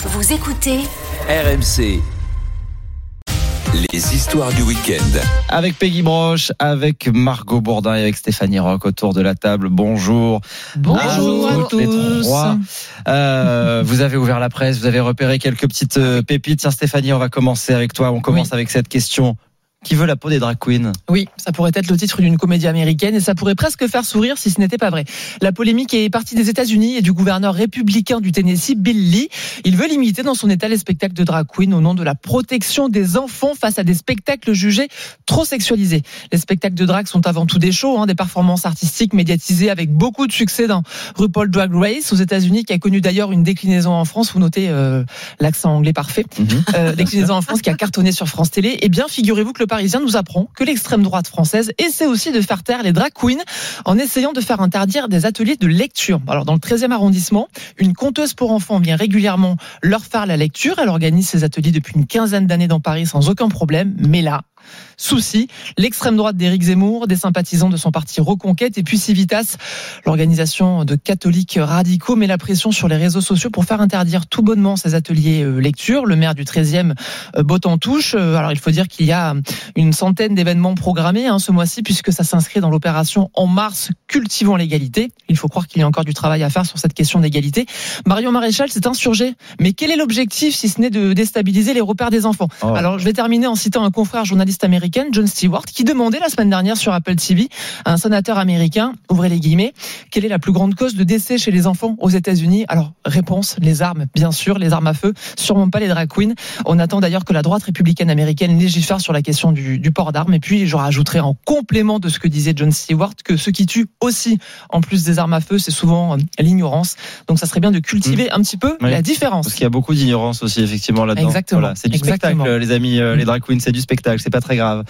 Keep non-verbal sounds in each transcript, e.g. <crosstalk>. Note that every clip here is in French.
Vous écoutez RMC. Les histoires du week-end. Avec Peggy Broche, avec Margot Bourdin et avec Stéphanie Rock autour de la table. Bonjour. Bonjour à toutes les trois. Euh, vous avez ouvert la presse, vous avez repéré quelques petites euh, pépites. Tiens, Stéphanie, on va commencer avec toi. On commence Oui. avec cette question. Qui veut la peau des drag queens Oui, ça pourrait être le titre d'une comédie américaine et ça pourrait presque faire sourire si ce n'était pas vrai. La polémique est partie des États-Unis et du gouverneur républicain du Tennessee, Bill Lee. Il veut limiter dans son État les spectacles de drag queen au nom de la protection des enfants face à des spectacles jugés trop sexualisés. Les spectacles de drag sont avant tout des shows, hein, des performances artistiques médiatisées avec beaucoup de succès dans RuPaul Drag Race aux États-Unis, qui a connu d'ailleurs une déclinaison en France. Vous notez euh, l'accent anglais parfait. Euh, déclinaison en France qui a cartonné sur France Télé. Eh bien, figurez-vous que le Parisien nous apprend que l'extrême droite française essaie aussi de faire taire les drag queens en essayant de faire interdire des ateliers de lecture. Alors, dans le 13e arrondissement, une conteuse pour enfants vient régulièrement leur faire la lecture. Elle organise ces ateliers depuis une quinzaine d'années dans Paris sans aucun problème. Mais là, souci, l'extrême droite d'Éric Zemmour, des sympathisants de son parti Reconquête et puis Civitas, l'organisation de catholiques radicaux met la pression sur les réseaux sociaux pour faire interdire tout bonnement ces ateliers euh, lecture. Le maire du 13e euh, botte en touche. Euh, Alors il faut dire qu'il y a une centaine d'événements programmés hein, ce mois-ci puisque ça s'inscrit dans l'opération En Mars cultivons l'égalité. Il faut croire qu'il y a encore du travail à faire sur cette question d'égalité. Marion Maréchal s'est insurgé. Mais quel est l'objectif si ce n'est de déstabiliser les repères des enfants? Oh. Alors je vais terminer en citant un confrère journaliste américain, John Stewart, qui demandait la semaine dernière sur Apple TV à un sénateur américain, ouvrez les guillemets, quelle est la plus grande cause de décès chez les enfants aux États-Unis? Alors réponse, les armes, bien sûr, les armes à feu, sûrement pas les drag queens. On attend d'ailleurs que la droite républicaine américaine légifère sur la question du, du port d'armes. Et puis je rajouterai en complément de ce que disait John Stewart que ce qui tue aussi, en plus des armes à feu, c'est souvent euh, l'ignorance. Donc ça serait bien de cultiver un petit peu Oui. la différence. Parce qu'il y a beaucoup d'ignorance aussi, effectivement, là-dedans. Exactement. Voilà, c'est du Exactement. spectacle, les amis, euh, les drag queens, c'est du spectacle, c'est pas très grave.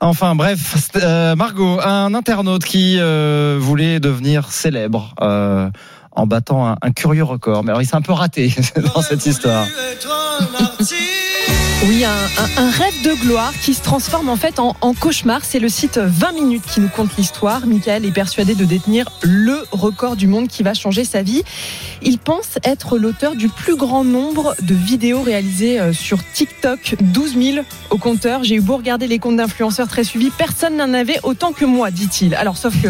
Enfin, bref, euh, Margot, un internaute qui euh, voulait devenir célèbre. euh, en battant un, un curieux record. Mais alors, il s'est un peu raté <laughs> dans cette histoire. Oui, un, un- rêve de gloire qui se transforme en fait en, en cauchemar. C'est le site 20 minutes qui nous conte l'histoire. Michael est persuadé de détenir le record du monde qui va changer sa vie. Il pense être l'auteur du plus grand nombre de vidéos réalisées euh, sur TikTok. 12 000 au compteur. J'ai eu beau regarder les comptes d'influenceurs très suivis. Personne n'en avait autant que moi, dit-il. Alors, sauf que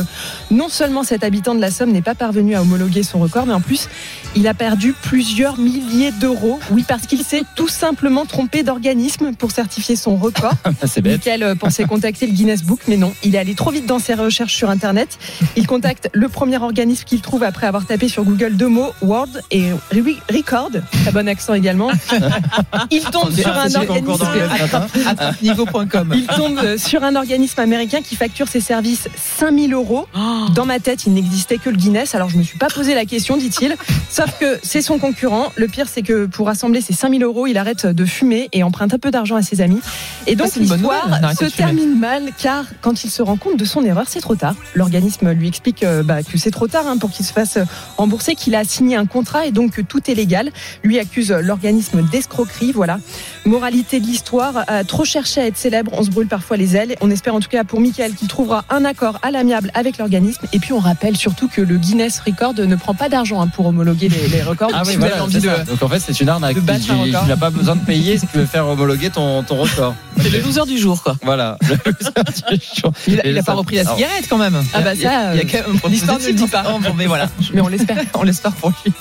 non seulement cet habitant de la Somme n'est pas parvenu à homologuer son record, mais en plus, il a perdu plusieurs milliers d'euros. Oui, parce qu'il s'est tout simplement trompé d'organisme pour certifier son record. <laughs> c'est bête. Michael euh, pensait contacter le Guinness Book, mais non, il est allé trop vite dans ses recherches sur Internet. Il contacte le premier organisme qu'il trouve après avoir tapé sur Google deux mots, Word et Re- Record. Très bon accent également. <laughs> Il tombe sur un organisme. <laughs> Il tombe euh, sur un organisme américain qui facture ses services 5000 euros. Dans ma tête, il n'existait que le Guinness, alors je me suis pas posé la question, dit-il. Sauf que c'est son concurrent. Le pire, c'est que pour rassembler ses 5000 euros, il arrête de fumer et emprunte un peu d'argent à ses amis. Et donc une bonne l'histoire se termine mal, car quand il se rend compte de son erreur, c'est trop tard. L'organisme lui explique euh, bah, que c'est trop tard hein, pour qu'il se fasse rembourser, qu'il a signé un contrat et donc que tout est légal. Lui accuse l'organisme d'escroquerie. Voilà. Moralité de l'histoire, trop chercher à être célèbre, on se brûle parfois les ailes. On espère en tout cas pour Michael qu'il trouvera un accord à l'amiable avec l'organisme. Et puis on rappelle surtout que le Guinness Record ne prend pas d'argent hein, pour homologuer les, les records. Ah Donc, oui, voilà, de-. Donc en fait, c'est une arnaque. Tu n'as pas besoin de payer tu veux faire homologuer ton, ton record. C'est le loser du jour, quoi. Voilà. <laughs> Il il a pas repris la cigarette quand même. Ah bah ça, il y a quand même- l'histoire ne le dit pas. Bon, mais voilà. Mais on l'espère. <laughs> On l'espère pour lui.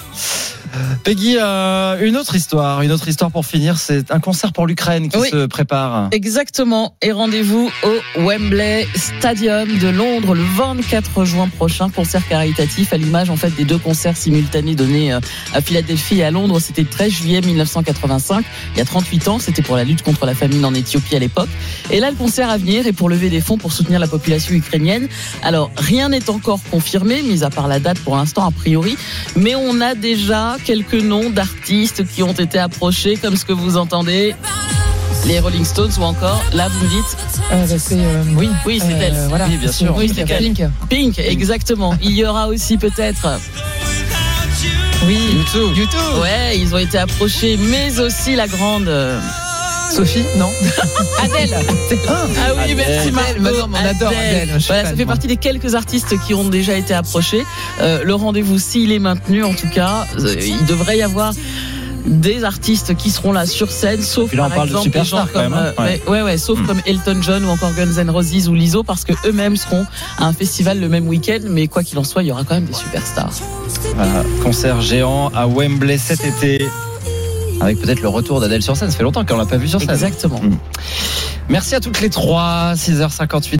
Peggy, euh, une autre histoire, une autre histoire pour finir, c'est un concert pour l'Ukraine qui Oui. se prépare. Exactement. Et rendez-vous au Wembley Stadium de Londres le 24 juin prochain. Concert caritatif à l'image en fait des deux concerts simultanés donnés euh, à Philadelphie et à Londres. C'était le 13 juillet 1985. Il y a 38 ans. C'était pour la lutte contre la famine en Éthiopie à l'époque. Et là, le concert à venir est pour lever des fonds pour soutenir la population ukrainienne. Alors, rien n'est encore confirmé, mis à part la date pour l'instant, a priori. Mais on a déjà quelques noms d'artistes qui ont été approchés, comme ce que vous entendez. Les Rolling Stones ou encore, là vous me dites, Euh, bah, c'est, euh, oui, Oui, c'est elle. Voilà. Oui, bien sûr. Oui, c'est Pink. Pink. Pink, exactement. Il y aura aussi peut-être, Oui, YouTube. YouTube. ouais, ils ont été approchés, mais aussi la grande. Sophie, non <laughs> Adèle. Ah oui, Adèle. merci mais on adore Adèle, Voilà, ça fait partie des quelques artistes qui ont déjà été approchés. Euh, le rendez-vous, s'il est maintenu, en tout cas, euh, il devrait y avoir des artistes qui seront là sur scène, sauf là, par exemple des gens comme même, hein. euh, Ouais. ouais, ouais, ouais, sauf Mm. comme Elton John ou encore Guns N' Roses ou Lizzo parce que eux-mêmes seront à un festival le même week-end. Mais quoi qu'il en soit, il y aura quand même des superstars. Voilà, concert géant à Wembley cet été. Avec peut-être le retour d'Adèle sur scène. Ça fait longtemps qu'on l'a pas vu sur scène. Exactement. Merci à toutes les trois. 6h58.